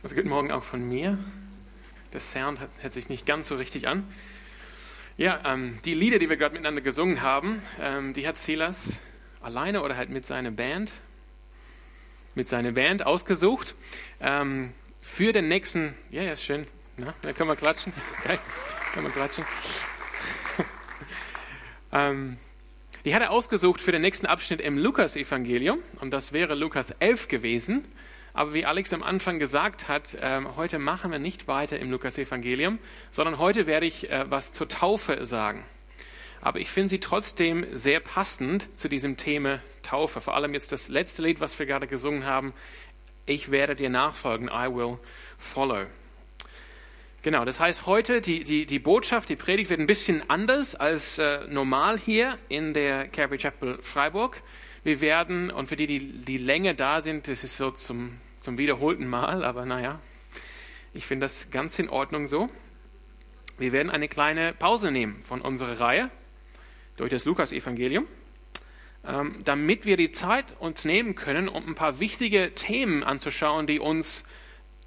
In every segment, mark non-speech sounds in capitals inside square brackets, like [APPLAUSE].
Also guten Morgen auch von mir. Der Sound hört sich nicht ganz so richtig an. Ja, ähm, die Lieder, die wir gerade miteinander gesungen haben, ähm, die hat Silas alleine oder halt mit seiner Band, mit seiner Band ausgesucht. Ähm, für den nächsten, ja, ja, schön. Na, da können wir klatschen. [LAUGHS] Okay, können wir klatschen. [LAUGHS] ähm, die hat er ausgesucht für den nächsten Abschnitt im Lukas-Evangelium und das wäre Lukas 11 gewesen. Aber wie Alex am Anfang gesagt hat, äh, heute machen wir nicht weiter im Lukas-Evangelium, sondern heute werde ich äh, was zur Taufe sagen. Aber ich finde sie trotzdem sehr passend zu diesem Thema Taufe. Vor allem jetzt das letzte Lied, was wir gerade gesungen haben. Ich werde dir nachfolgen. I will follow. Genau, das heißt heute, die, die, die Botschaft, die Predigt wird ein bisschen anders als äh, normal hier in der Calvary Chapel Freiburg. Wir werden, und für die, die die Länge da sind, das ist so zum zum wiederholten Mal, aber naja, ich finde das ganz in Ordnung so. Wir werden eine kleine Pause nehmen von unserer Reihe durch das Lukas-Evangelium, ähm, damit wir die Zeit uns nehmen können, um ein paar wichtige Themen anzuschauen, die uns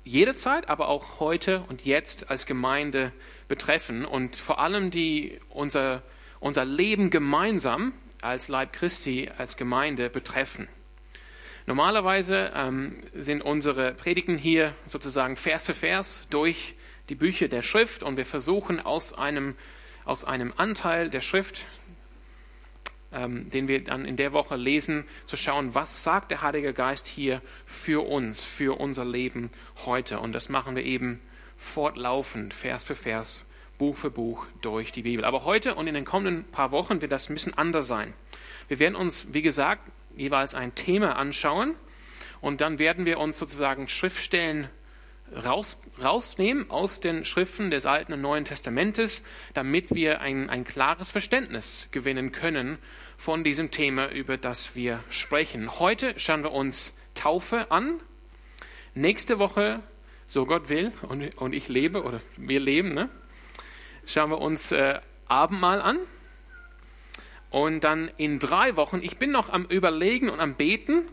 jederzeit, aber auch heute und jetzt als Gemeinde betreffen und vor allem die unser, unser Leben gemeinsam als Leib Christi, als Gemeinde betreffen. Normalerweise ähm, sind unsere Predigten hier sozusagen Vers für Vers durch die Bücher der Schrift und wir versuchen aus einem, aus einem Anteil der Schrift, ähm, den wir dann in der Woche lesen, zu schauen, was sagt der Heilige Geist hier für uns, für unser Leben heute. Und das machen wir eben fortlaufend, Vers für Vers, Buch für Buch durch die Bibel. Aber heute und in den kommenden paar Wochen wird das ein bisschen anders sein. Wir werden uns, wie gesagt, jeweils ein Thema anschauen und dann werden wir uns sozusagen Schriftstellen raus, rausnehmen aus den Schriften des Alten und Neuen Testamentes, damit wir ein, ein klares Verständnis gewinnen können von diesem Thema, über das wir sprechen. Heute schauen wir uns Taufe an. Nächste Woche, so Gott will und, und ich lebe oder wir leben, ne, schauen wir uns äh, Abendmahl an. Und dann in drei Wochen, ich bin noch am Überlegen und am Beten,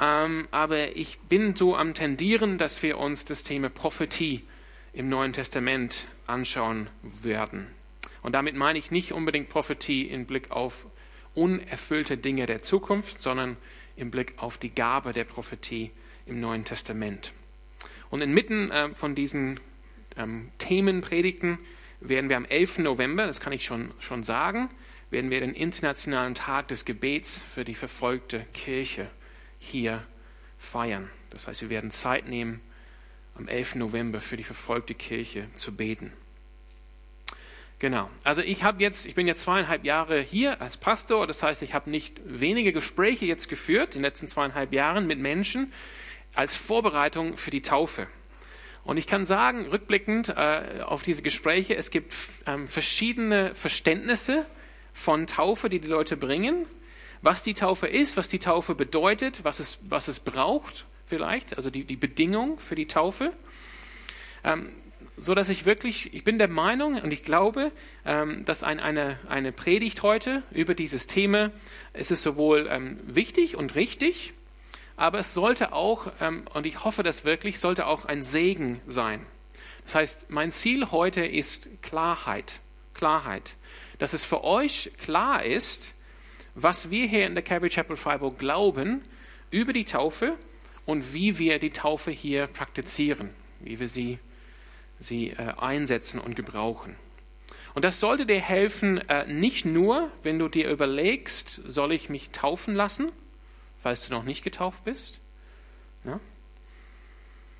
ähm, aber ich bin so am Tendieren, dass wir uns das Thema Prophetie im Neuen Testament anschauen werden. Und damit meine ich nicht unbedingt Prophetie im Blick auf unerfüllte Dinge der Zukunft, sondern im Blick auf die Gabe der Prophetie im Neuen Testament. Und inmitten äh, von diesen ähm, Themenpredigten werden wir am 11. November, das kann ich schon, schon sagen, werden wir den Internationalen Tag des Gebets für die verfolgte Kirche hier feiern. Das heißt, wir werden Zeit nehmen, am 11. November für die verfolgte Kirche zu beten. Genau. Also ich habe jetzt, ich bin jetzt zweieinhalb Jahre hier als Pastor. Das heißt, ich habe nicht wenige Gespräche jetzt geführt in den letzten zweieinhalb Jahren mit Menschen als Vorbereitung für die Taufe. Und ich kann sagen, rückblickend äh, auf diese Gespräche, es gibt ähm, verschiedene Verständnisse von Taufe, die die Leute bringen, was die Taufe ist, was die Taufe bedeutet, was es, was es braucht vielleicht, also die, die Bedingung für die Taufe. Ähm, so dass ich wirklich, ich bin der Meinung und ich glaube, ähm, dass ein, eine, eine Predigt heute über dieses Thema, es ist sowohl ähm, wichtig und richtig, aber es sollte auch, ähm, und ich hoffe das wirklich, sollte auch ein Segen sein. Das heißt, mein Ziel heute ist Klarheit. Klarheit dass es für euch klar ist, was wir hier in der Calvary Chapel Freiburg glauben über die Taufe und wie wir die Taufe hier praktizieren, wie wir sie, sie äh, einsetzen und gebrauchen. Und das sollte dir helfen, äh, nicht nur, wenn du dir überlegst, soll ich mich taufen lassen, falls du noch nicht getauft bist, ja?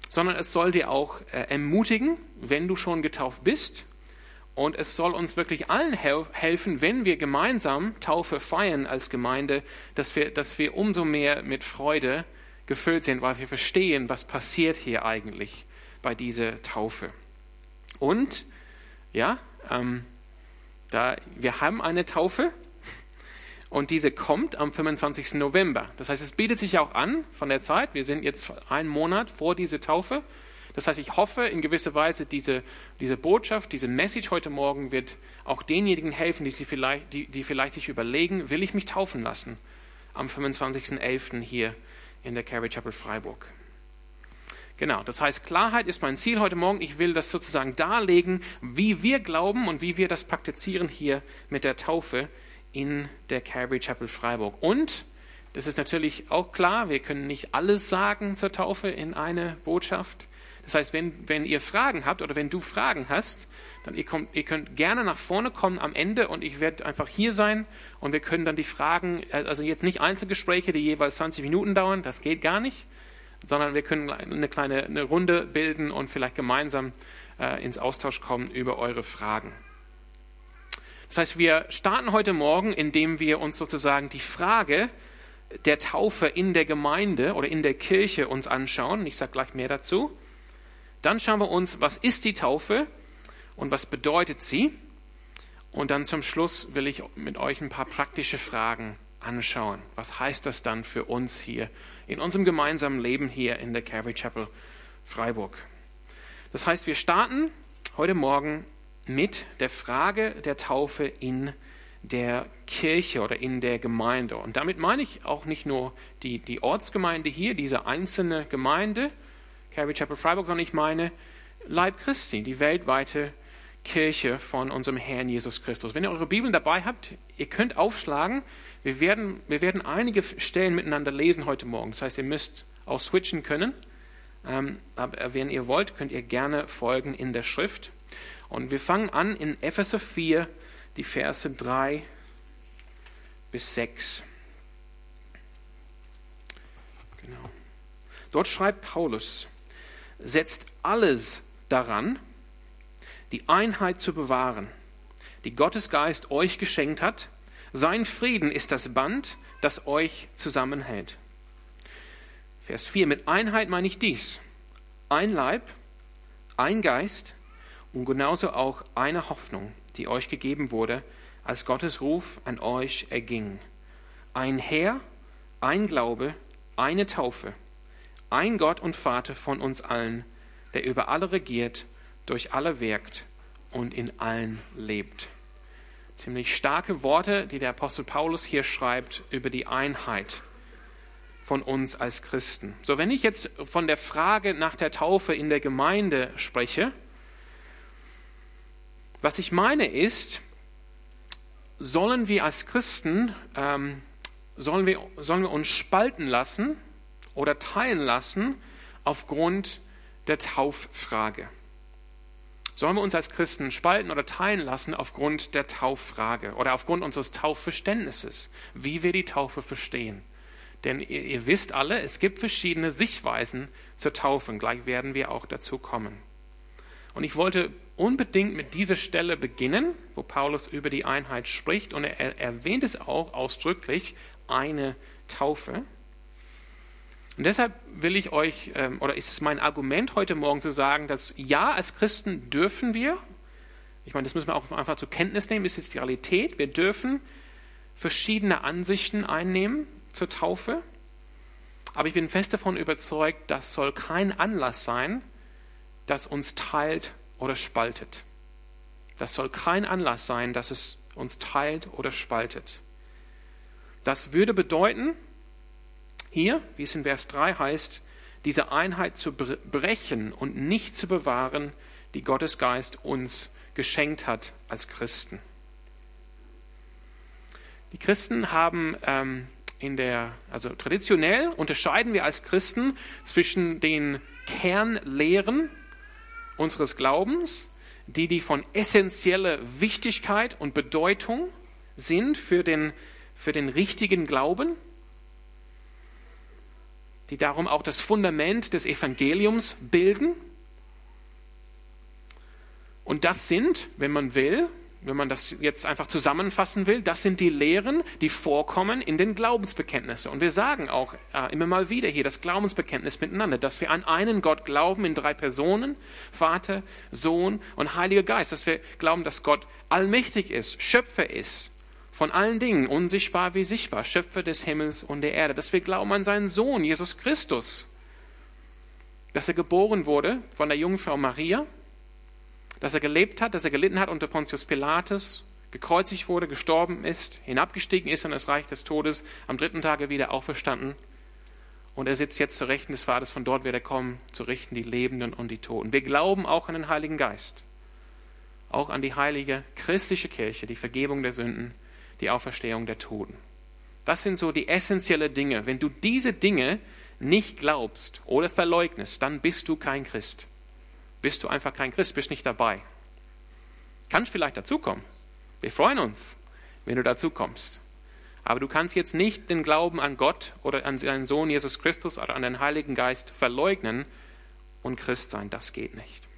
sondern es soll dir auch äh, ermutigen, wenn du schon getauft bist und es soll uns wirklich allen helfen, wenn wir gemeinsam Taufe feiern als Gemeinde, dass wir, dass wir umso mehr mit Freude gefüllt sind, weil wir verstehen, was passiert hier eigentlich bei dieser Taufe. Und, ja, ähm, da, wir haben eine Taufe [LAUGHS] und diese kommt am 25. November. Das heißt, es bietet sich auch an von der Zeit. Wir sind jetzt einen Monat vor dieser Taufe das heißt, ich hoffe in gewisser Weise, diese, diese Botschaft, diese Message heute Morgen wird auch denjenigen helfen, die, sie vielleicht, die, die vielleicht sich überlegen, will ich mich taufen lassen am 25.11. hier in der Carrie Chapel Freiburg. Genau, das heißt, Klarheit ist mein Ziel heute Morgen. Ich will das sozusagen darlegen, wie wir glauben und wie wir das praktizieren hier mit der Taufe in der Calvary Chapel Freiburg. Und das ist natürlich auch klar, wir können nicht alles sagen zur Taufe in eine Botschaft. Das heißt, wenn, wenn ihr Fragen habt oder wenn du Fragen hast, dann ihr, kommt, ihr könnt gerne nach vorne kommen am Ende und ich werde einfach hier sein und wir können dann die Fragen, also jetzt nicht Einzelgespräche, die jeweils 20 Minuten dauern, das geht gar nicht, sondern wir können eine kleine eine Runde bilden und vielleicht gemeinsam äh, ins Austausch kommen über eure Fragen. Das heißt, wir starten heute Morgen, indem wir uns sozusagen die Frage der Taufe in der Gemeinde oder in der Kirche uns anschauen. Ich sage gleich mehr dazu. Dann schauen wir uns, was ist die Taufe und was bedeutet sie. Und dann zum Schluss will ich mit euch ein paar praktische Fragen anschauen. Was heißt das dann für uns hier in unserem gemeinsamen Leben hier in der Calvary Chapel Freiburg? Das heißt, wir starten heute Morgen mit der Frage der Taufe in der Kirche oder in der Gemeinde. Und damit meine ich auch nicht nur die, die Ortsgemeinde hier, diese einzelne Gemeinde, Calvary Chapel Freiburg, sondern ich meine Leib Christi, die weltweite Kirche von unserem Herrn Jesus Christus. Wenn ihr eure Bibeln dabei habt, ihr könnt aufschlagen. Wir werden, wir werden einige Stellen miteinander lesen heute Morgen. Das heißt, ihr müsst auch switchen können. Ähm, aber wenn ihr wollt, könnt ihr gerne folgen in der Schrift. Und wir fangen an in Epheser 4, die Verse 3 bis 6. Genau. Dort schreibt Paulus, setzt alles daran, die Einheit zu bewahren, die Gottes Geist euch geschenkt hat. Sein Frieden ist das Band, das euch zusammenhält. Vers 4. Mit Einheit meine ich dies. Ein Leib, ein Geist und genauso auch eine Hoffnung die euch gegeben wurde, als Gottes Ruf an euch erging. Ein Herr, ein Glaube, eine Taufe, ein Gott und Vater von uns allen, der über alle regiert, durch alle wirkt und in allen lebt. Ziemlich starke Worte, die der Apostel Paulus hier schreibt über die Einheit von uns als Christen. So, wenn ich jetzt von der Frage nach der Taufe in der Gemeinde spreche, was ich meine ist, sollen wir als Christen, ähm, sollen, wir, sollen wir uns spalten lassen oder teilen lassen aufgrund der Tauffrage? Sollen wir uns als Christen spalten oder teilen lassen aufgrund der Tauffrage oder aufgrund unseres Taufverständnisses, wie wir die Taufe verstehen? Denn ihr, ihr wisst alle, es gibt verschiedene Sichtweisen zur Taufe. Und gleich werden wir auch dazu kommen. Und ich wollte unbedingt mit dieser Stelle beginnen, wo Paulus über die Einheit spricht und er erwähnt es auch ausdrücklich, eine Taufe. Und deshalb will ich euch, ähm, oder ist es mein Argument heute Morgen zu sagen, dass ja, als Christen dürfen wir, ich meine, das müssen wir auch einfach zur Kenntnis nehmen, ist jetzt die Realität, wir dürfen verschiedene Ansichten einnehmen zur Taufe, aber ich bin fest davon überzeugt, das soll kein Anlass sein, das uns teilt oder spaltet. Das soll kein Anlass sein, dass es uns teilt oder spaltet. Das würde bedeuten, hier, wie es in Vers 3 heißt, diese Einheit zu brechen und nicht zu bewahren, die Gottes Geist uns geschenkt hat als Christen. Die Christen haben ähm, in der, also traditionell unterscheiden wir als Christen zwischen den Kernlehren unseres Glaubens, die die von essentieller Wichtigkeit und Bedeutung sind für den, für den richtigen Glauben, die darum auch das Fundament des Evangeliums bilden. Und das sind, wenn man will, wenn man das jetzt einfach zusammenfassen will, das sind die Lehren, die vorkommen in den Glaubensbekenntnissen. Und wir sagen auch äh, immer mal wieder hier das Glaubensbekenntnis miteinander, dass wir an einen Gott glauben in drei Personen, Vater, Sohn und Heiliger Geist, dass wir glauben, dass Gott allmächtig ist, Schöpfer ist von allen Dingen, unsichtbar wie sichtbar, Schöpfer des Himmels und der Erde, dass wir glauben an seinen Sohn, Jesus Christus, dass er geboren wurde von der Jungfrau Maria, dass er gelebt hat, dass er gelitten hat unter Pontius Pilatus, gekreuzigt wurde, gestorben ist, hinabgestiegen ist in das Reich des Todes, am dritten Tage wieder auferstanden. Und er sitzt jetzt zur Rechten des Vaters, von dort wird er kommen, zu richten die Lebenden und die Toten. Wir glauben auch an den Heiligen Geist, auch an die heilige christliche Kirche, die Vergebung der Sünden, die Auferstehung der Toten. Das sind so die essentiellen Dinge. Wenn du diese Dinge nicht glaubst oder verleugnest, dann bist du kein Christ. Bist du einfach kein Christ, bist nicht dabei. Kannst vielleicht dazukommen. Wir freuen uns, wenn du dazukommst. Aber du kannst jetzt nicht den Glauben an Gott oder an seinen Sohn Jesus Christus oder an den Heiligen Geist verleugnen und Christ sein. Das geht nicht.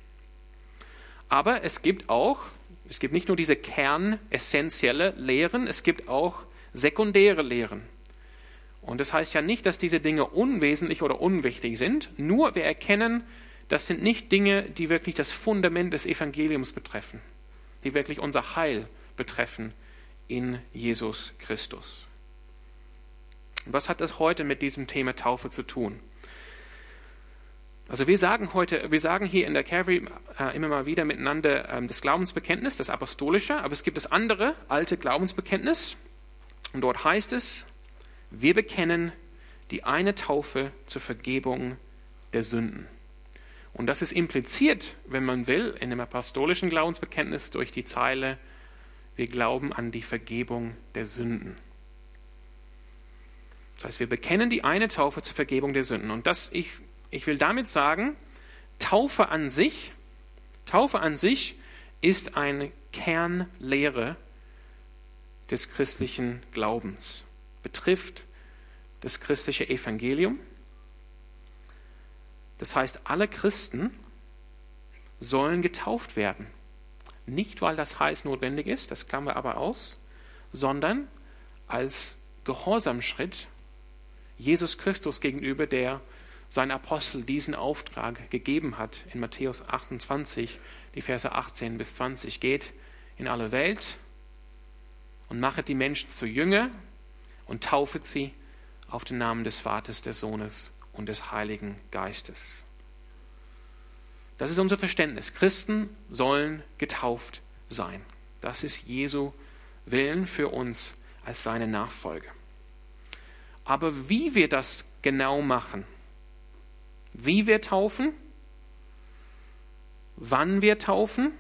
Aber es gibt auch, es gibt nicht nur diese kernessentielle Lehren, es gibt auch sekundäre Lehren. Und das heißt ja nicht, dass diese Dinge unwesentlich oder unwichtig sind, nur wir erkennen, das sind nicht Dinge, die wirklich das Fundament des Evangeliums betreffen, die wirklich unser Heil betreffen in Jesus Christus. Was hat das heute mit diesem Thema Taufe zu tun? Also wir sagen heute, wir sagen hier in der Calvary äh, immer mal wieder miteinander ähm, das Glaubensbekenntnis, das apostolische, aber es gibt das andere alte Glaubensbekenntnis und dort heißt es, wir bekennen die eine Taufe zur Vergebung der Sünden. Und das ist impliziert, wenn man will, in dem apostolischen Glaubensbekenntnis durch die Zeile, wir glauben an die Vergebung der Sünden. Das heißt, wir bekennen die eine Taufe zur Vergebung der Sünden. Und das, ich, ich will damit sagen, Taufe an sich, Taufe an sich ist eine Kernlehre des christlichen Glaubens, betrifft das christliche Evangelium. Das heißt, alle Christen sollen getauft werden. Nicht, weil das heiß notwendig ist, das klammern wir aber aus, sondern als Gehorsamschritt Jesus Christus gegenüber, der sein Apostel diesen Auftrag gegeben hat in Matthäus 28, die Verse 18 bis 20. Geht in alle Welt und machet die Menschen zu Jünger und taufet sie auf den Namen des Vaters, des Sohnes und des Heiligen Geistes. Das ist unser Verständnis. Christen sollen getauft sein. Das ist Jesu Willen für uns als seine Nachfolger. Aber wie wir das genau machen, wie wir taufen, wann wir taufen,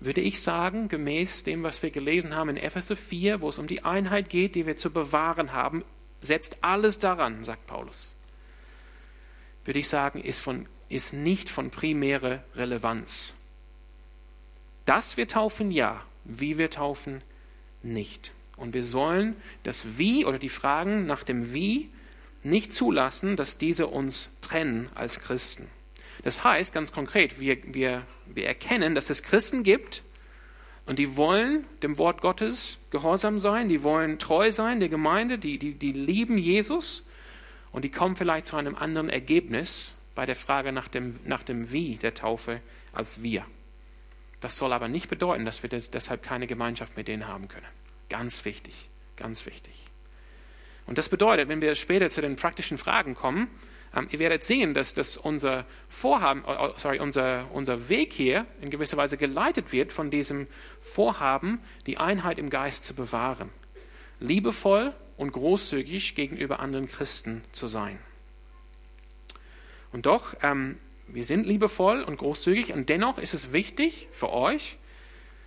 würde ich sagen, gemäß dem, was wir gelesen haben in Epheser 4, wo es um die Einheit geht, die wir zu bewahren haben, setzt alles daran, sagt Paulus. Würde ich sagen, ist, von, ist nicht von primärer Relevanz. Dass wir taufen, ja. Wie wir taufen, nicht. Und wir sollen das Wie oder die Fragen nach dem Wie nicht zulassen, dass diese uns trennen als Christen. Das heißt ganz konkret, wir, wir, wir erkennen, dass es Christen gibt und die wollen dem Wort Gottes gehorsam sein, die wollen treu sein der Gemeinde, die, die, die lieben Jesus und die kommen vielleicht zu einem anderen Ergebnis bei der Frage nach dem, nach dem Wie der Taufe als wir. Das soll aber nicht bedeuten, dass wir deshalb keine Gemeinschaft mit denen haben können. Ganz wichtig, ganz wichtig. Und das bedeutet, wenn wir später zu den praktischen Fragen kommen, ähm, ihr werdet sehen, dass, dass unser Vorhaben, äh, äh, sorry, unser, unser Weg hier in gewisser Weise geleitet wird von diesem Vorhaben, die Einheit im Geist zu bewahren. Liebevoll und großzügig gegenüber anderen Christen zu sein. Und doch, ähm, wir sind liebevoll und großzügig und dennoch ist es wichtig für euch,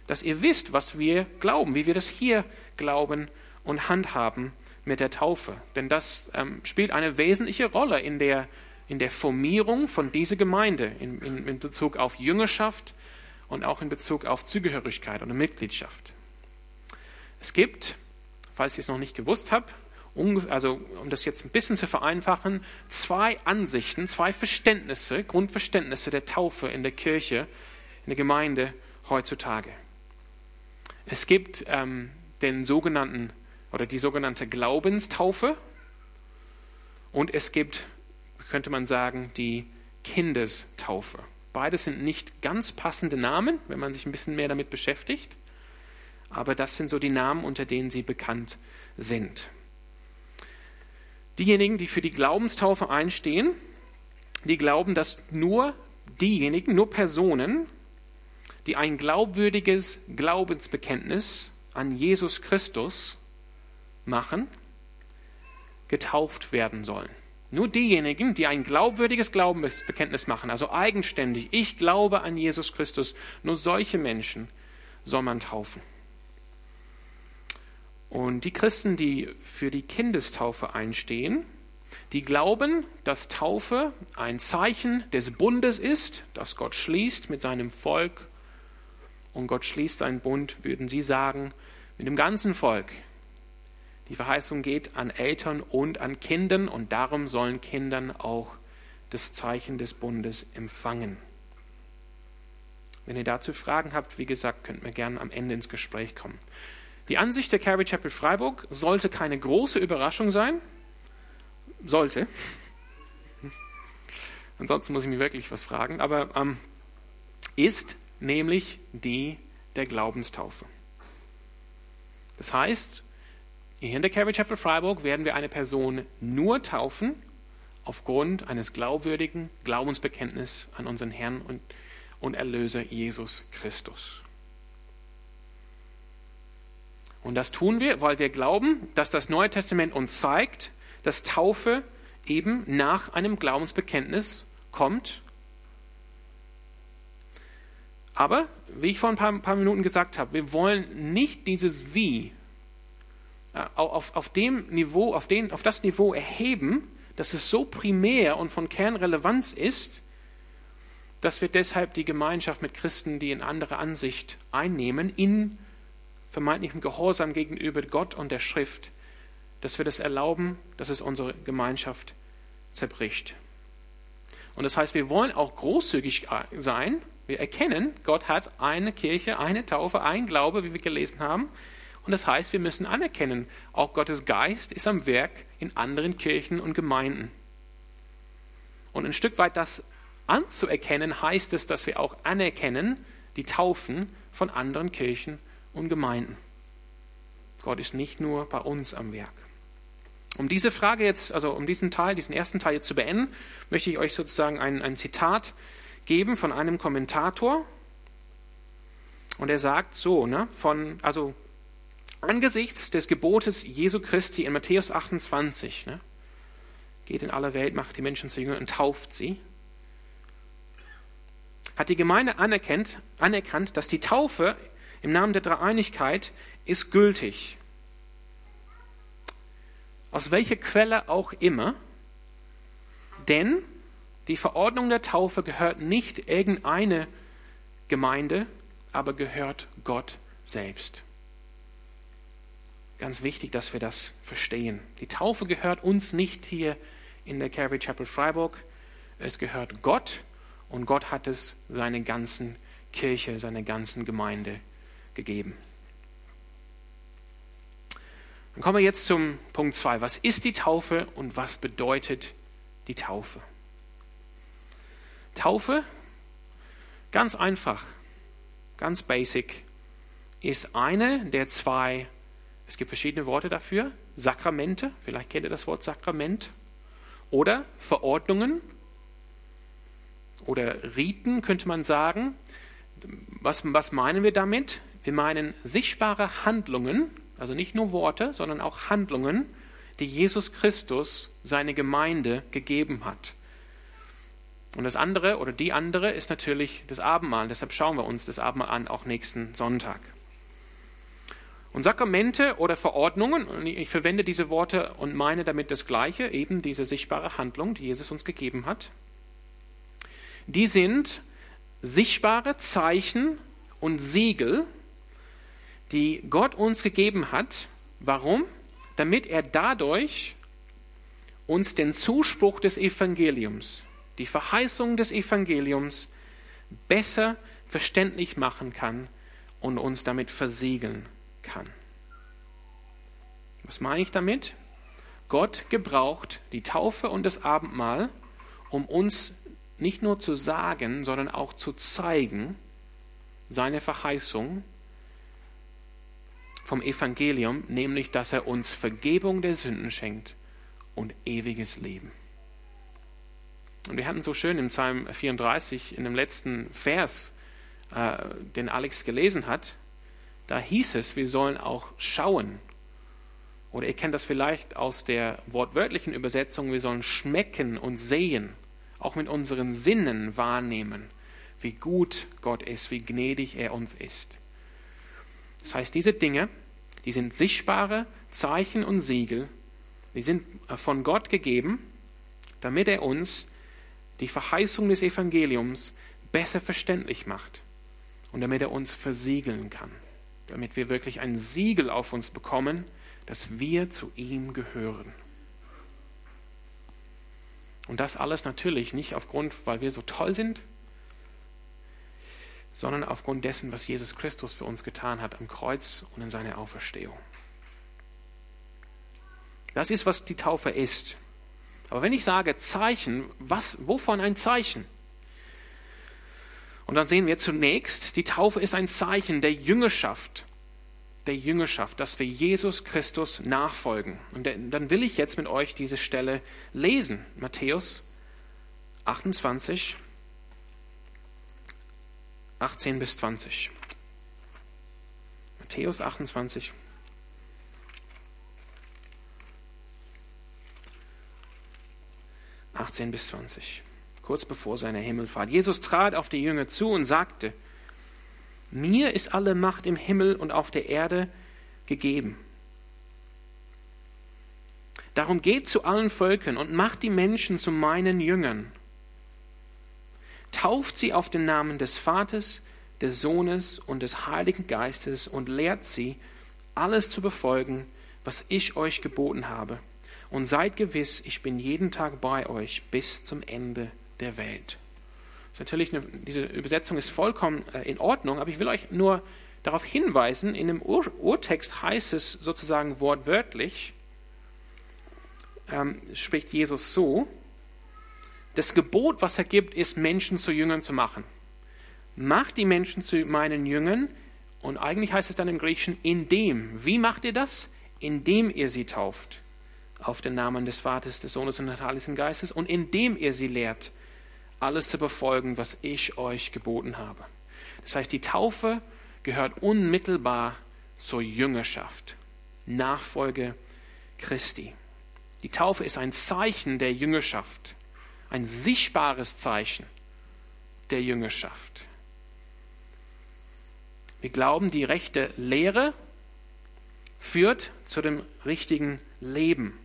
dass ihr wisst, was wir glauben, wie wir das hier glauben und handhaben mit der Taufe. Denn das ähm, spielt eine wesentliche Rolle in der, in der Formierung von dieser Gemeinde in, in, in Bezug auf Jüngerschaft und auch in Bezug auf Zugehörigkeit oder Mitgliedschaft. Es gibt, falls ihr es noch nicht gewusst habt, also um das jetzt ein bisschen zu vereinfachen, zwei Ansichten, zwei Verständnisse, Grundverständnisse der Taufe in der Kirche, in der Gemeinde heutzutage. Es gibt ähm, den sogenannten oder die sogenannte Glaubenstaufe. Und es gibt, könnte man sagen, die Kindestaufe. Beides sind nicht ganz passende Namen, wenn man sich ein bisschen mehr damit beschäftigt. Aber das sind so die Namen, unter denen sie bekannt sind. Diejenigen, die für die Glaubenstaufe einstehen, die glauben, dass nur diejenigen, nur Personen, die ein glaubwürdiges Glaubensbekenntnis an Jesus Christus machen, getauft werden sollen. Nur diejenigen, die ein glaubwürdiges Glaubensbekenntnis machen, also eigenständig, ich glaube an Jesus Christus, nur solche Menschen soll man taufen. Und die Christen, die für die Kindestaufe einstehen, die glauben, dass Taufe ein Zeichen des Bundes ist, das Gott schließt mit seinem Volk. Und Gott schließt einen Bund, würden sie sagen, mit dem ganzen Volk. Die Verheißung geht an Eltern und an Kindern und darum sollen Kindern auch das Zeichen des Bundes empfangen. Wenn ihr dazu Fragen habt, wie gesagt, könnt ihr gerne am Ende ins Gespräch kommen. Die Ansicht der Calvary Chapel Freiburg sollte keine große Überraschung sein. Sollte. [LAUGHS] Ansonsten muss ich mir wirklich was fragen. Aber ähm, ist nämlich die der Glaubenstaufe. Das heißt, hier in der Calvary Chapel Freiburg werden wir eine Person nur taufen aufgrund eines glaubwürdigen Glaubensbekenntnisses an unseren Herrn und, und Erlöser Jesus Christus. Und das tun wir, weil wir glauben, dass das Neue Testament uns zeigt, dass Taufe eben nach einem Glaubensbekenntnis kommt. Aber, wie ich vor ein paar, paar Minuten gesagt habe, wir wollen nicht dieses Wie auf, auf dem Niveau, auf, den, auf das Niveau erheben, dass es so primär und von Kernrelevanz ist, dass wir deshalb die Gemeinschaft mit Christen, die eine andere Ansicht einnehmen, in vermeintlichem Gehorsam gegenüber Gott und der Schrift, dass wir das erlauben, dass es unsere Gemeinschaft zerbricht. Und das heißt, wir wollen auch großzügig sein. Wir erkennen, Gott hat eine Kirche, eine Taufe, ein Glaube, wie wir gelesen haben. Und das heißt, wir müssen anerkennen, auch Gottes Geist ist am Werk in anderen Kirchen und Gemeinden. Und ein Stück weit das anzuerkennen, heißt es, dass wir auch anerkennen die Taufen von anderen Kirchen und Gemeinden. Gott ist nicht nur bei uns am Werk. Um diese Frage jetzt, also um diesen Teil, diesen ersten Teil jetzt zu beenden, möchte ich euch sozusagen ein, ein Zitat geben von einem Kommentator. Und er sagt so, ne, von, also angesichts des Gebotes Jesu Christi in Matthäus 28, ne, geht in aller Welt, macht die Menschen zu Jüngern und tauft sie, hat die Gemeinde anerkannt, anerkannt, dass die Taufe im Namen der Dreieinigkeit ist gültig. Aus welcher Quelle auch immer, denn die Verordnung der Taufe gehört nicht irgendeine Gemeinde, aber gehört Gott selbst. Ganz wichtig, dass wir das verstehen. Die Taufe gehört uns nicht hier in der Calvary Chapel Freiburg. Es gehört Gott und Gott hat es seiner ganzen Kirche, seiner ganzen Gemeinde gegeben. Dann kommen wir jetzt zum Punkt 2. Was ist die Taufe und was bedeutet die Taufe? Taufe, ganz einfach, ganz basic, ist eine der zwei es gibt verschiedene Worte dafür. Sakramente, vielleicht kennt ihr das Wort Sakrament. Oder Verordnungen oder Riten könnte man sagen. Was, was meinen wir damit? Wir meinen sichtbare Handlungen, also nicht nur Worte, sondern auch Handlungen, die Jesus Christus seine Gemeinde gegeben hat. Und das andere oder die andere ist natürlich das Abendmahl. Deshalb schauen wir uns das Abendmahl an, auch nächsten Sonntag. Und Sakramente oder Verordnungen, und ich verwende diese Worte und meine damit das Gleiche, eben diese sichtbare Handlung, die Jesus uns gegeben hat, die sind sichtbare Zeichen und Siegel, die Gott uns gegeben hat. Warum? Damit er dadurch uns den Zuspruch des Evangeliums, die Verheißung des Evangeliums besser verständlich machen kann und uns damit versiegeln kann. Was meine ich damit? Gott gebraucht die Taufe und das Abendmahl, um uns nicht nur zu sagen, sondern auch zu zeigen, seine Verheißung vom Evangelium, nämlich dass er uns Vergebung der Sünden schenkt und ewiges Leben. Und wir hatten so schön im Psalm 34, in dem letzten Vers, äh, den Alex gelesen hat, da hieß es, wir sollen auch schauen Oder ihr kennt das vielleicht aus der wortwörtlichen Übersetzung, wir sollen schmecken und sehen, auch mit unseren Sinnen wahrnehmen, wie gut Gott ist, wie gnädig er uns ist. Das heißt, diese Dinge, die sind sichtbare Zeichen und Siegel, die sind von Gott gegeben, damit er uns die Verheißung des Evangeliums besser verständlich macht und damit er uns versiegeln kann, damit wir wirklich ein Siegel auf uns bekommen, dass wir zu ihm gehören. Und das alles natürlich nicht aufgrund, weil wir so toll sind, sondern aufgrund dessen, was Jesus Christus für uns getan hat am Kreuz und in seiner Auferstehung. Das ist, was die Taufe ist. Aber wenn ich sage Zeichen, was, wovon ein Zeichen? Und dann sehen wir zunächst, die Taufe ist ein Zeichen der Jüngerschaft, der Jüngerschaft, dass wir Jesus Christus nachfolgen. Und dann will ich jetzt mit euch diese Stelle lesen. Matthäus 28, 18 bis 20. Matthäus 28. Achtzehn bis zwanzig, kurz bevor seine Himmelfahrt. Jesus trat auf die Jünger zu und sagte: mir ist alle Macht im Himmel und auf der Erde gegeben. Darum geht zu allen Völkern und macht die Menschen zu meinen Jüngern. Tauft sie auf den Namen des Vaters, des Sohnes und des Heiligen Geistes und lehrt sie, alles zu befolgen, was ich euch geboten habe. Und seid gewiss, ich bin jeden Tag bei euch bis zum Ende der Welt ist natürlich eine, diese Übersetzung ist vollkommen äh, in Ordnung, aber ich will euch nur darauf hinweisen, in dem Ur Urtext heißt es sozusagen wortwörtlich, ähm, spricht Jesus so, das Gebot, was er gibt, ist, Menschen zu Jüngern zu machen. Macht die Menschen zu meinen Jüngern und eigentlich heißt es dann im Griechischen, indem. Wie macht ihr das? Indem ihr sie tauft auf den Namen des Vaters, des Sohnes und des Heiligen Geistes und indem ihr sie lehrt, alles zu befolgen, was ich euch geboten habe. Das heißt, die Taufe gehört unmittelbar zur Jüngerschaft, Nachfolge Christi. Die Taufe ist ein Zeichen der Jüngerschaft, ein sichtbares Zeichen der Jüngerschaft. Wir glauben, die rechte Lehre führt zu dem richtigen Leben.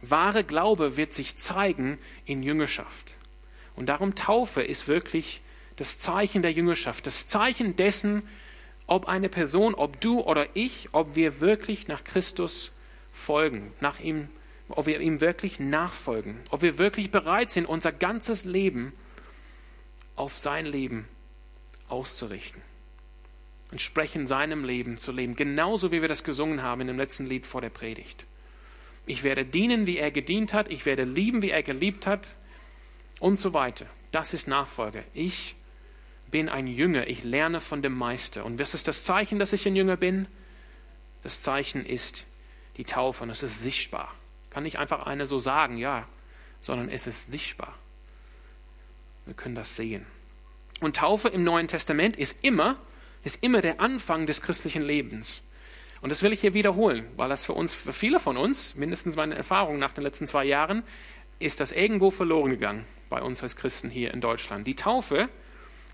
Wahre Glaube wird sich zeigen in Jüngerschaft. Und darum Taufe ist wirklich das Zeichen der Jüngerschaft, das Zeichen dessen, ob eine Person, ob du oder ich, ob wir wirklich nach Christus folgen, nach ihm, ob wir ihm wirklich nachfolgen, ob wir wirklich bereit sind, unser ganzes Leben auf sein Leben auszurichten. Entsprechend seinem Leben zu leben, genauso wie wir das gesungen haben in dem letzten Lied vor der Predigt. Ich werde dienen, wie er gedient hat, ich werde lieben, wie er geliebt hat, und so weiter. Das ist Nachfolge. Ich bin ein Jünger, ich lerne von dem Meister. Und was ist das Zeichen, dass ich ein Jünger bin? Das Zeichen ist die Taufe und es ist sichtbar. Kann nicht einfach einer so sagen, ja, sondern es ist sichtbar. Wir können das sehen. Und Taufe im Neuen Testament ist immer, ist immer der Anfang des christlichen Lebens. Und das will ich hier wiederholen, weil das für uns, für viele von uns, mindestens meine Erfahrung nach den letzten zwei Jahren, ist das irgendwo verloren gegangen bei uns als Christen hier in Deutschland. Die Taufe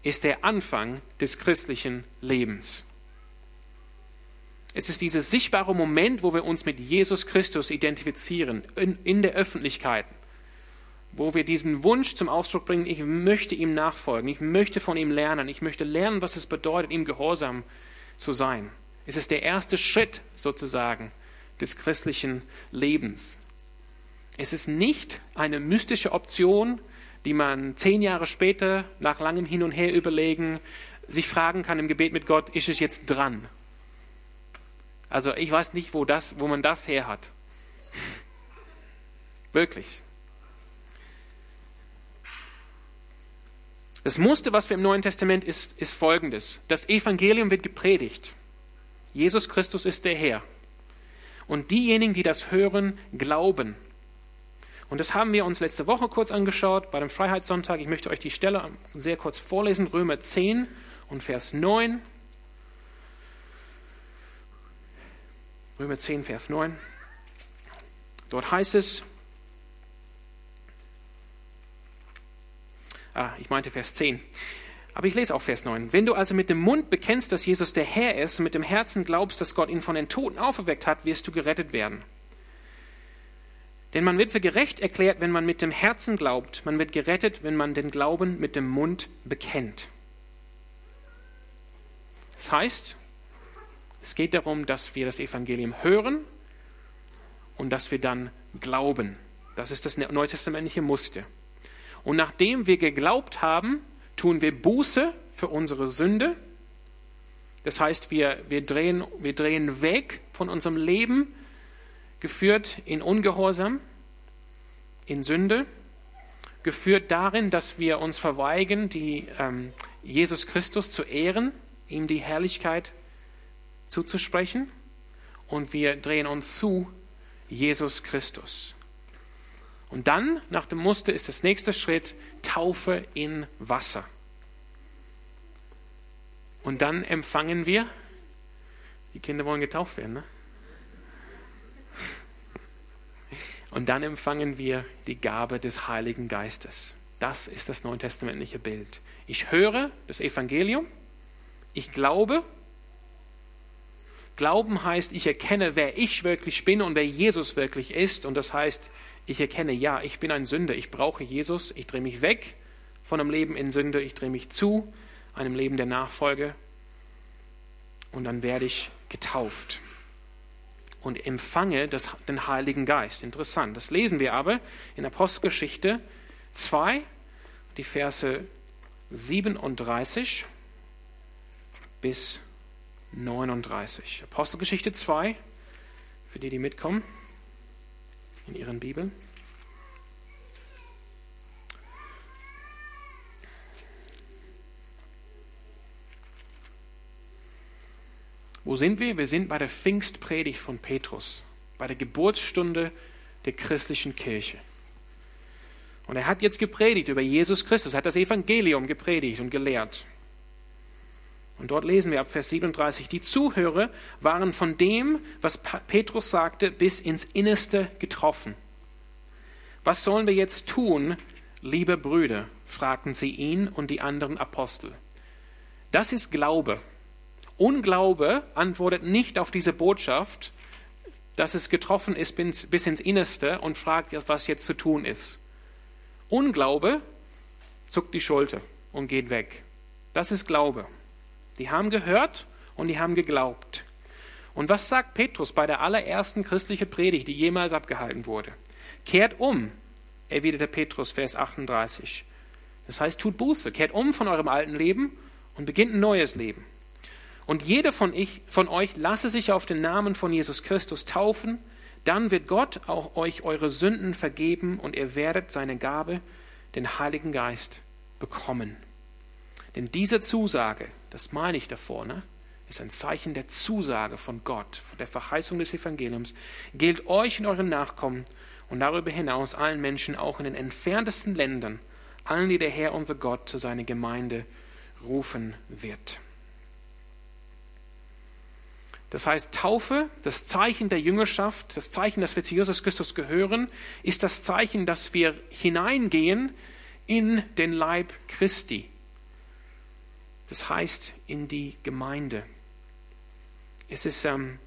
ist der Anfang des christlichen Lebens. Es ist dieser sichtbare Moment, wo wir uns mit Jesus Christus identifizieren, in, in der Öffentlichkeit, wo wir diesen Wunsch zum Ausdruck bringen, ich möchte ihm nachfolgen, ich möchte von ihm lernen, ich möchte lernen, was es bedeutet, ihm gehorsam zu sein. Es ist der erste Schritt sozusagen des christlichen Lebens. Es ist nicht eine mystische Option, die man zehn Jahre später nach langem Hin und Her überlegen sich fragen kann im Gebet mit Gott, ist es jetzt dran? Also ich weiß nicht, wo, das, wo man das her hat. [LAUGHS] Wirklich. Das Muster, was wir im Neuen Testament ist, ist folgendes. Das Evangelium wird gepredigt. Jesus Christus ist der Herr. Und diejenigen, die das hören, glauben. Und das haben wir uns letzte Woche kurz angeschaut bei dem Freiheitssonntag. Ich möchte euch die Stelle sehr kurz vorlesen. Römer 10 und Vers 9. Römer 10, Vers 9. Dort heißt es, ah, ich meinte Vers 10. Aber ich lese auch Vers 9. Wenn du also mit dem Mund bekennst, dass Jesus der Herr ist und mit dem Herzen glaubst, dass Gott ihn von den Toten auferweckt hat, wirst du gerettet werden. Denn man wird für gerecht erklärt, wenn man mit dem Herzen glaubt. Man wird gerettet, wenn man den Glauben mit dem Mund bekennt. Das heißt, es geht darum, dass wir das Evangelium hören und dass wir dann glauben. Das ist das neutestamentliche Muster. Und nachdem wir geglaubt haben, tun wir Buße für unsere Sünde. Das heißt, wir, wir, drehen, wir drehen weg von unserem Leben, geführt in Ungehorsam, in Sünde, geführt darin, dass wir uns verweigern, die, ähm, Jesus Christus zu ehren, ihm die Herrlichkeit zuzusprechen. Und wir drehen uns zu Jesus Christus. Und dann, nach dem Muster, ist das nächste Schritt Taufe in Wasser. Und dann empfangen wir, die Kinder wollen getauft werden, ne? Und dann empfangen wir die Gabe des Heiligen Geistes. Das ist das neutestamentliche Bild. Ich höre das Evangelium, ich glaube. Glauben heißt, ich erkenne, wer ich wirklich bin und wer Jesus wirklich ist. Und das heißt, ich erkenne, ja, ich bin ein Sünder, ich brauche Jesus, ich drehe mich weg von einem Leben in Sünde, ich drehe mich zu einem Leben der Nachfolge und dann werde ich getauft und empfange das, den Heiligen Geist. Interessant. Das lesen wir aber in Apostelgeschichte 2, die Verse 37 bis 39. Apostelgeschichte 2, für die, die mitkommen in Ihren Bibeln. Wo sind wir? Wir sind bei der Pfingstpredigt von Petrus, bei der Geburtsstunde der christlichen Kirche. Und er hat jetzt gepredigt über Jesus Christus, hat das Evangelium gepredigt und gelehrt. Und dort lesen wir ab Vers 37, die Zuhörer waren von dem, was Petrus sagte, bis ins Innerste getroffen. Was sollen wir jetzt tun, liebe Brüder? fragten sie ihn und die anderen Apostel. Das ist Glaube. Unglaube antwortet nicht auf diese Botschaft, dass es getroffen ist bis ins Innerste und fragt, was jetzt zu tun ist. Unglaube zuckt die Schulter und geht weg. Das ist Glaube. Die haben gehört und die haben geglaubt. Und was sagt Petrus bei der allerersten christlichen Predigt, die jemals abgehalten wurde? Kehrt um, erwiderte Petrus, Vers 38. Das heißt, tut Buße, kehrt um von eurem alten Leben und beginnt ein neues Leben. Und jeder von, ich, von euch lasse sich auf den Namen von Jesus Christus taufen, dann wird Gott auch euch eure Sünden vergeben und ihr werdet seine Gabe, den Heiligen Geist, bekommen. Denn diese Zusage, das meine ich davor, ne, ist ein Zeichen der Zusage von Gott, der Verheißung des Evangeliums, gilt euch und euren Nachkommen und darüber hinaus allen Menschen, auch in den entferntesten Ländern, allen, die der Herr unser Gott zu seiner Gemeinde rufen wird. Das heißt, Taufe, das Zeichen der Jüngerschaft, das Zeichen, dass wir zu Jesus Christus gehören, ist das Zeichen, dass wir hineingehen in den Leib Christi, das heißt in die Gemeinde. Es ist ähm,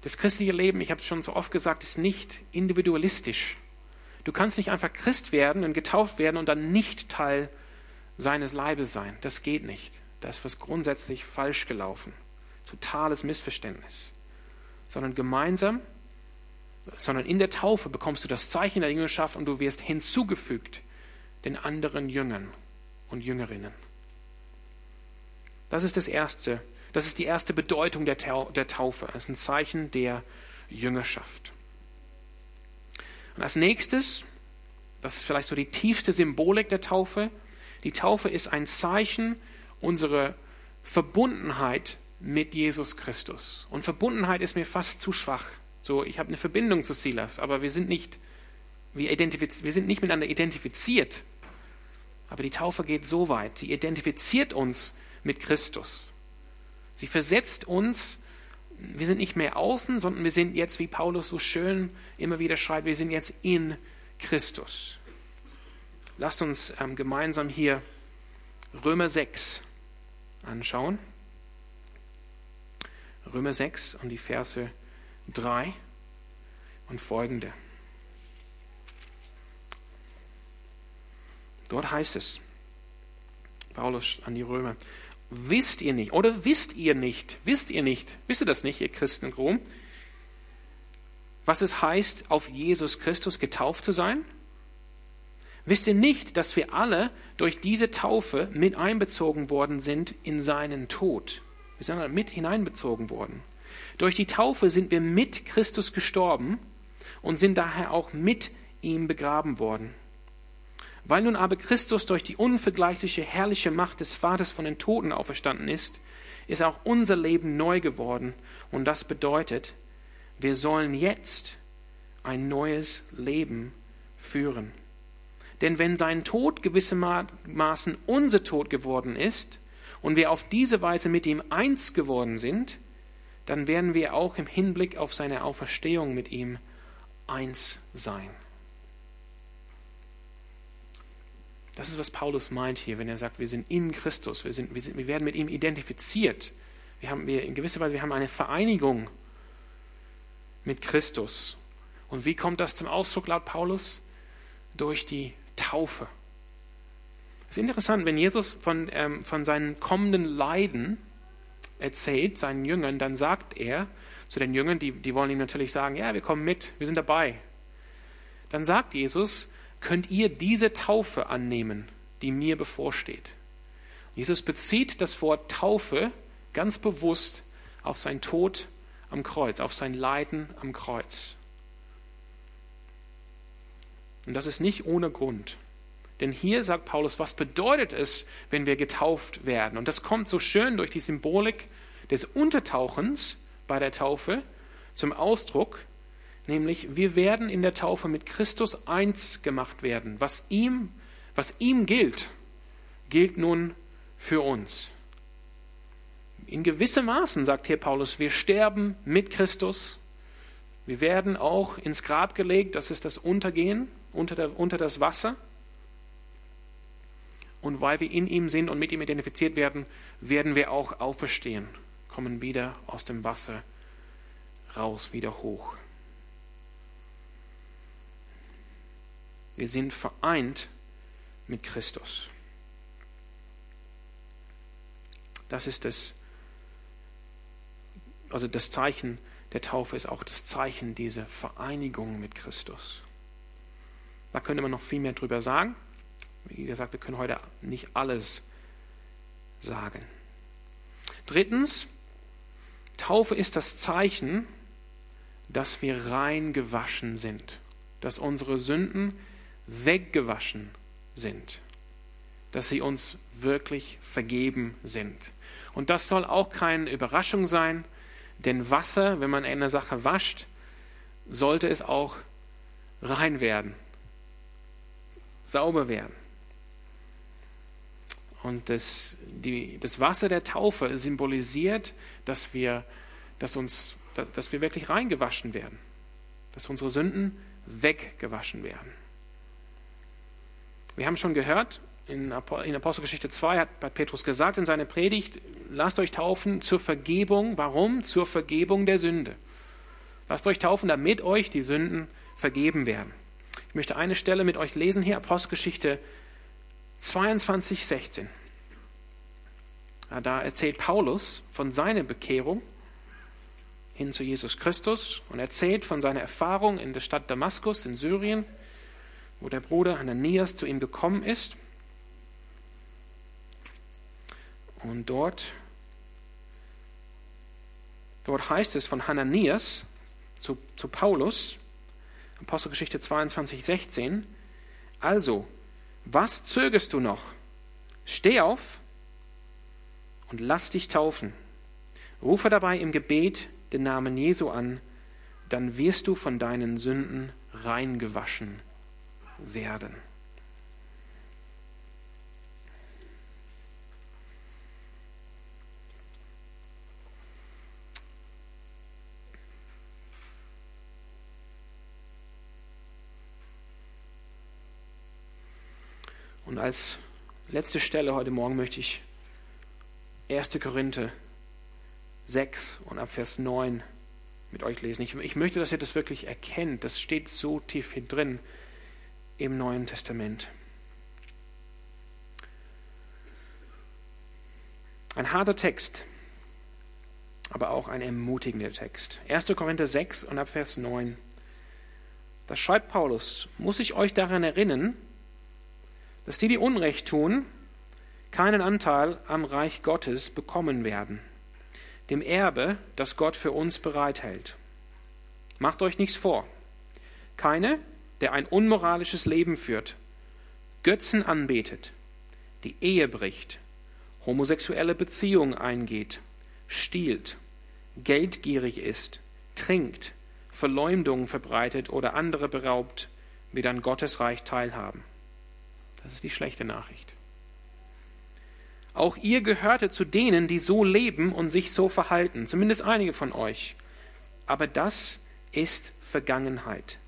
das christliche Leben, ich habe es schon so oft gesagt, ist nicht individualistisch. Du kannst nicht einfach Christ werden und getauft werden und dann nicht Teil seines Leibes sein. Das geht nicht. Da ist was grundsätzlich falsch gelaufen. Totales Missverständnis. Sondern gemeinsam, sondern in der Taufe bekommst du das Zeichen der Jüngerschaft und du wirst hinzugefügt den anderen Jüngern und Jüngerinnen. Das ist das Erste. Das ist die erste Bedeutung der, Taufe. Das ist ein Zeichen der Jüngerschaft. Und als nächstes, das ist vielleicht so die tiefste Symbolik der Taufe, die Taufe ist ein Zeichen unserer Verbundenheit mit Jesus Christus. Und Verbundenheit ist mir fast zu schwach. So, ich habe eine Verbindung zu Silas, aber wir sind nicht, wir, wir sind nicht miteinander identifiziert. Aber die Taufe geht so weit. Sie identifiziert uns mit Christus. Sie versetzt uns wir sind nicht mehr außen, sondern wir sind jetzt, wie Paulus so schön immer wieder schreibt, wir sind jetzt in Christus. Lasst uns ähm, gemeinsam hier Römer 6 anschauen. Römer 6 und die Verse 3 und folgende. Dort heißt es, Paulus an die Römer, wisst ihr nicht, oder wisst ihr nicht, wisst ihr nicht, wisst ihr das nicht, ihr Christen in Rom, was es heißt, auf Jesus Christus getauft zu sein? Wisst ihr nicht, dass wir alle durch diese Taufe mit einbezogen worden sind in seinen Tod? Wir sind mit hineinbezogen worden. Durch die Taufe sind wir mit Christus gestorben und sind daher auch mit ihm begraben worden. Weil nun aber Christus durch die unvergleichliche herrliche Macht des Vaters von den Toten auferstanden ist, ist auch unser Leben neu geworden. Und das bedeutet, wir sollen jetzt ein neues Leben führen. Denn wenn sein Tod gewissermaßen unser Tod geworden ist und wir auf diese Weise mit ihm eins geworden sind, dann werden wir auch im Hinblick auf seine Auferstehung mit ihm eins sein. Das ist, was Paulus meint hier, wenn er sagt, wir sind in Christus, wir, sind, wir, sind, wir werden mit ihm identifiziert. Wir haben wir in gewisser Weise, wir haben eine Vereinigung mit Christus. Und wie kommt das zum Ausdruck laut Paulus? Durch die Taufe. Es ist interessant, wenn Jesus von, ähm, von seinen kommenden Leiden erzählt, seinen Jüngern, dann sagt er zu den Jüngern, die, die wollen ihm natürlich sagen, ja, wir kommen mit, wir sind dabei. Dann sagt Jesus, könnt ihr diese Taufe annehmen, die mir bevorsteht. Jesus bezieht das Wort Taufe ganz bewusst auf sein Tod am Kreuz, auf sein Leiden am Kreuz. Und das ist nicht ohne Grund. Denn hier sagt Paulus, was bedeutet es, wenn wir getauft werden? Und das kommt so schön durch die Symbolik des Untertauchens bei der Taufe zum Ausdruck, nämlich wir werden in der Taufe mit Christus eins gemacht werden. Was ihm, was ihm gilt, gilt nun für uns. In gewissem Maßen, sagt hier Paulus, wir sterben mit Christus. Wir werden auch ins Grab gelegt, das ist das Untergehen, unter, der, unter das Wasser. Und weil wir in ihm sind und mit ihm identifiziert werden, werden wir auch auferstehen, kommen wieder aus dem Wasser raus, wieder hoch. Wir sind vereint mit Christus. Das ist das, also das Zeichen der Taufe ist auch das Zeichen dieser Vereinigung mit Christus. Da könnte man noch viel mehr drüber sagen. Wie gesagt, wir können heute nicht alles sagen. Drittens, Taufe ist das Zeichen, dass wir rein gewaschen sind, dass unsere Sünden weggewaschen sind, dass sie uns wirklich vergeben sind. Und das soll auch keine Überraschung sein, denn Wasser, wenn man eine Sache wascht, sollte es auch rein werden sauber werden. Und das, die, das Wasser der Taufe symbolisiert, dass wir, dass, uns, dass wir wirklich reingewaschen werden, dass unsere Sünden weggewaschen werden. Wir haben schon gehört, in Apostelgeschichte 2 hat Petrus gesagt in seiner Predigt, lasst euch taufen zur Vergebung. Warum? Zur Vergebung der Sünde. Lasst euch taufen, damit euch die Sünden vergeben werden. Ich möchte eine Stelle mit euch lesen hier, Apostelgeschichte 22, 16. Da erzählt Paulus von seiner Bekehrung hin zu Jesus Christus und erzählt von seiner Erfahrung in der Stadt Damaskus in Syrien, wo der Bruder Hananias zu ihm gekommen ist. Und dort, dort heißt es von Hananias zu, zu Paulus, Apostelgeschichte 22, 16. Also, was zögerst du noch? Steh auf und lass dich taufen. Rufe dabei im Gebet den Namen Jesu an, dann wirst du von deinen Sünden reingewaschen werden. Und als letzte Stelle heute Morgen möchte ich 1. Korinther 6 und ab Vers 9 mit euch lesen. Ich, ich möchte, dass ihr das wirklich erkennt. Das steht so tief hier drin im Neuen Testament. Ein harter Text, aber auch ein ermutigender Text. 1. Korinther 6 und ab Vers 9. Da schreibt Paulus, muss ich euch daran erinnern, dass die, die Unrecht tun, keinen Anteil am Reich Gottes bekommen werden, dem Erbe, das Gott für uns bereithält. Macht euch nichts vor. Keine, der ein unmoralisches Leben führt, Götzen anbetet, die Ehe bricht, homosexuelle Beziehungen eingeht, stiehlt, geldgierig ist, trinkt, Verleumdung verbreitet oder andere beraubt, wird an Gottes Reich teilhaben. Das ist die schlechte Nachricht. Auch ihr gehörte zu denen, die so leben und sich so verhalten, zumindest einige von euch. Aber das ist Vergangenheit.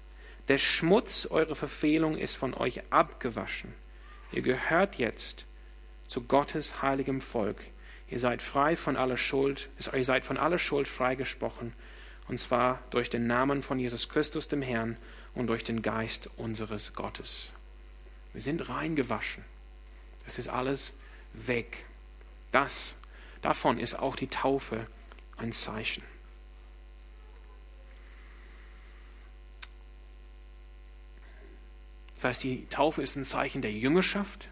Der Schmutz eurer Verfehlung ist von euch abgewaschen. Ihr gehört jetzt zu Gottes heiligem Volk. Ihr seid frei von aller Schuld, ihr seid von aller Schuld freigesprochen, und zwar durch den Namen von Jesus Christus, dem Herrn, und durch den Geist unseres Gottes. Wir sind reingewaschen. Es ist alles weg. Das, davon ist auch die Taufe ein Zeichen. Das heißt, die Taufe ist ein Zeichen der Jüngerschaft,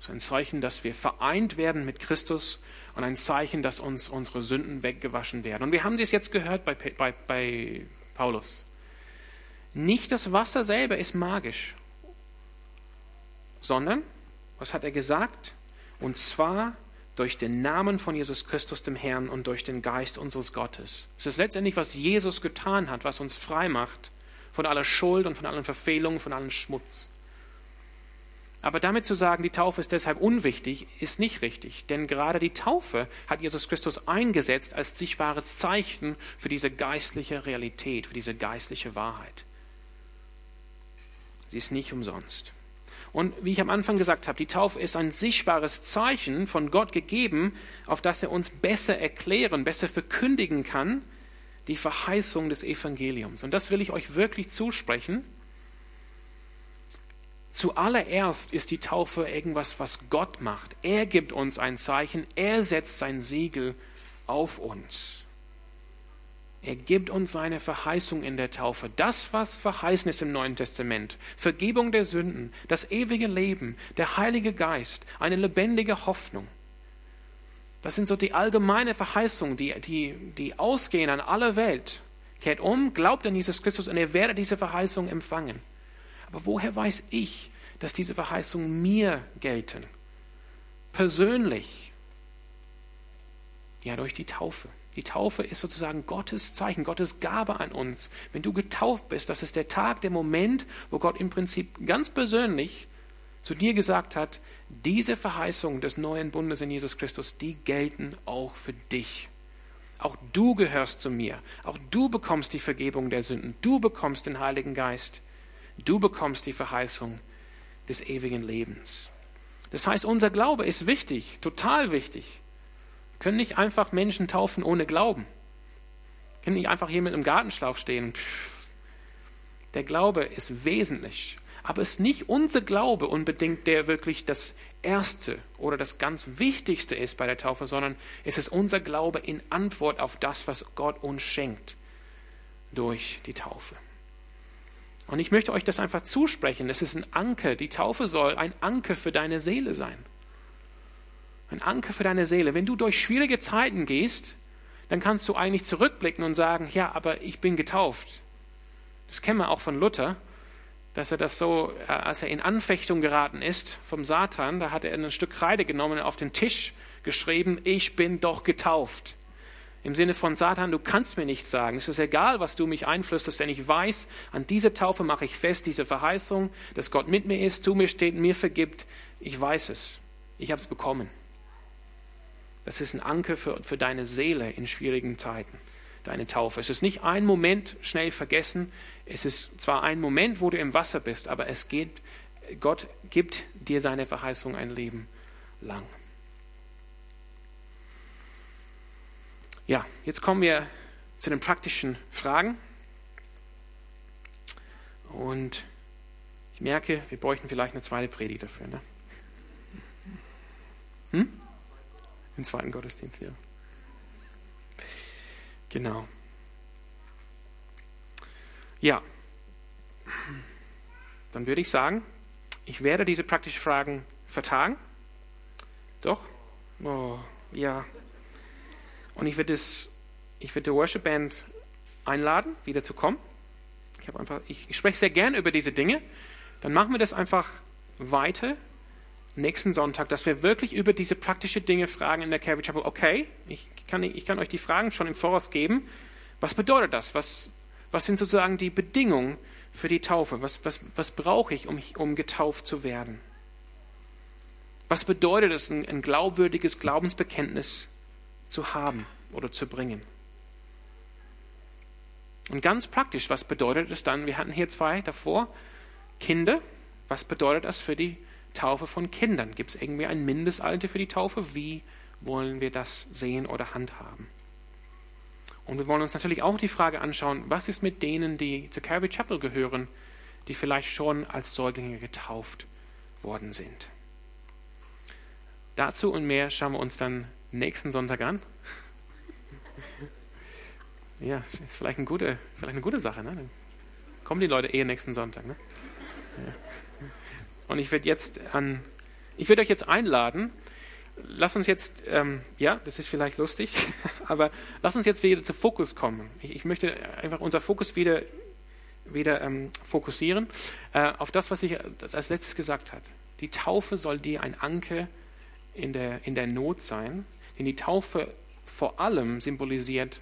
ist ein Zeichen, dass wir vereint werden mit Christus und ein Zeichen, dass uns unsere Sünden weggewaschen werden. Und wir haben das jetzt gehört bei, bei, bei Paulus. Nicht das Wasser selber ist magisch, sondern, was hat er gesagt? Und zwar durch den Namen von Jesus Christus, dem Herrn, und durch den Geist unseres Gottes. Es ist letztendlich, was Jesus getan hat, was uns frei macht von aller Schuld und von allen Verfehlungen, von allem Schmutz. Aber damit zu sagen, die Taufe ist deshalb unwichtig, ist nicht richtig. Denn gerade die Taufe hat Jesus Christus eingesetzt als sichtbares Zeichen für diese geistliche Realität, für diese geistliche Wahrheit. Sie ist nicht umsonst. Und wie ich am Anfang gesagt habe, die Taufe ist ein sichtbares Zeichen von Gott gegeben, auf das er uns besser erklären, besser verkündigen kann, die Verheißung des Evangeliums. Und das will ich euch wirklich zusprechen. Zuallererst ist die Taufe irgendwas, was Gott macht. Er gibt uns ein Zeichen, er setzt sein Siegel auf uns. Er gibt uns seine Verheißung in der Taufe. Das, was verheißen ist im Neuen Testament. Vergebung der Sünden, das ewige Leben, der Heilige Geist, eine lebendige Hoffnung. Das sind so die allgemeine Verheißungen, die, die, die ausgehen an alle Welt. Kehrt um, glaubt an Jesus Christus und ihr werdet diese Verheißung empfangen. Aber woher weiß ich, dass diese Verheißungen mir gelten? Persönlich. Ja, durch die Taufe. Die Taufe ist sozusagen Gottes Zeichen, Gottes Gabe an uns. Wenn du getauft bist, das ist der Tag, der Moment, wo Gott im Prinzip ganz persönlich zu dir gesagt hat, diese Verheißungen des neuen Bundes in Jesus Christus, die gelten auch für dich. Auch du gehörst zu mir. Auch du bekommst die Vergebung der Sünden. Du bekommst den Heiligen Geist. Du bekommst die Verheißung des ewigen Lebens. Das heißt, unser Glaube ist wichtig, total wichtig können nicht einfach Menschen taufen ohne Glauben. Können nicht einfach hier mit einem Gartenschlauch stehen. Der Glaube ist wesentlich. Aber es ist nicht unser Glaube unbedingt, der wirklich das Erste oder das ganz Wichtigste ist bei der Taufe, sondern es ist unser Glaube in Antwort auf das, was Gott uns schenkt durch die Taufe. Und ich möchte euch das einfach zusprechen. Es ist ein Anker. Die Taufe soll ein Anker für deine Seele sein ein Anker für deine Seele. Wenn du durch schwierige Zeiten gehst, dann kannst du eigentlich zurückblicken und sagen, ja, aber ich bin getauft. Das kennen wir auch von Luther, dass er das so, äh, als er in Anfechtung geraten ist vom Satan, da hat er ein Stück Kreide genommen und auf den Tisch geschrieben, ich bin doch getauft. Im Sinne von Satan, du kannst mir nichts sagen. Es ist egal, was du mich einflüsterst, denn ich weiß, an dieser Taufe mache ich fest, diese Verheißung, dass Gott mit mir ist, zu mir steht, mir vergibt. Ich weiß es. Ich habe es bekommen. Das ist ein Anker für, für deine Seele in schwierigen Zeiten, deine Taufe. Es ist nicht ein Moment schnell vergessen. Es ist zwar ein Moment, wo du im Wasser bist, aber es geht Gott gibt dir seine Verheißung ein Leben lang. Ja, jetzt kommen wir zu den praktischen Fragen. Und ich merke, wir bräuchten vielleicht eine zweite Predigt dafür. Ne? Hm? Den zweiten Gottesdienst, ja. Genau. Ja. Dann würde ich sagen, ich werde diese praktischen Fragen vertagen. Doch? Oh, ja. Und ich werde es, ich werde die Worship Band einladen, wieder zu kommen. Ich habe einfach, ich, ich spreche sehr gerne über diese Dinge. Dann machen wir das einfach weiter nächsten Sonntag, dass wir wirklich über diese praktischen Dinge fragen in der Calvary Chapel. Okay, ich kann, ich kann euch die Fragen schon im Voraus geben. Was bedeutet das? Was, was sind sozusagen die Bedingungen für die Taufe? Was, was, was brauche ich, um, um getauft zu werden? Was bedeutet es, ein, ein glaubwürdiges Glaubensbekenntnis zu haben oder zu bringen? Und ganz praktisch, was bedeutet es dann? Wir hatten hier zwei davor. Kinder, was bedeutet das für die Taufe von Kindern? Gibt es irgendwie ein Mindestalter für die Taufe? Wie wollen wir das sehen oder handhaben? Und wir wollen uns natürlich auch die Frage anschauen, was ist mit denen, die zur Calvary Chapel gehören, die vielleicht schon als Säuglinge getauft worden sind. Dazu und mehr schauen wir uns dann nächsten Sonntag an. [LAUGHS] Ja, ist vielleicht eine gute, vielleicht eine gute Sache. Ne? Dann kommen die Leute eh nächsten Sonntag. Ne? Ja. Und ich werde jetzt an, ich werde euch jetzt einladen. Lass uns jetzt, ähm, ja, das ist vielleicht lustig, [LAUGHS] aber lass uns jetzt wieder zu Fokus kommen. Ich, ich möchte einfach unser Fokus wieder, wieder ähm, fokussieren äh, auf das, was ich als letztes gesagt habe. Die Taufe soll dir ein Anker in der, in der Not sein, denn die Taufe vor allem symbolisiert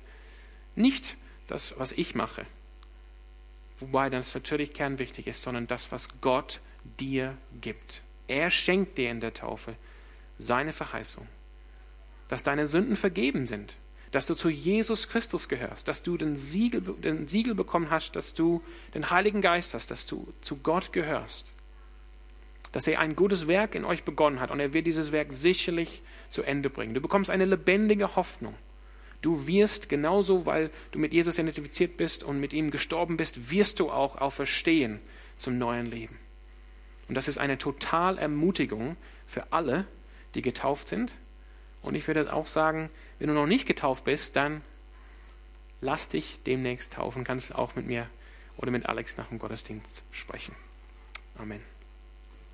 nicht das, was ich mache, wobei das natürlich kernwichtig ist, sondern das, was Gott dir gibt. Er schenkt dir in der Taufe seine Verheißung, dass deine Sünden vergeben sind, dass du zu Jesus Christus gehörst, dass du den Siegel, den Siegel bekommen hast, dass du den Heiligen Geist hast, dass du zu Gott gehörst, dass er ein gutes Werk in euch begonnen hat und er wird dieses Werk sicherlich zu Ende bringen. Du bekommst eine lebendige Hoffnung. Du wirst genauso, weil du mit Jesus identifiziert bist und mit ihm gestorben bist, wirst du auch auferstehen zum neuen Leben. Und das ist eine total Ermutigung für alle, die getauft sind. Und ich würde auch sagen, wenn du noch nicht getauft bist, dann lass dich demnächst taufen. Kannst auch mit mir oder mit Alex nach dem Gottesdienst sprechen. Amen.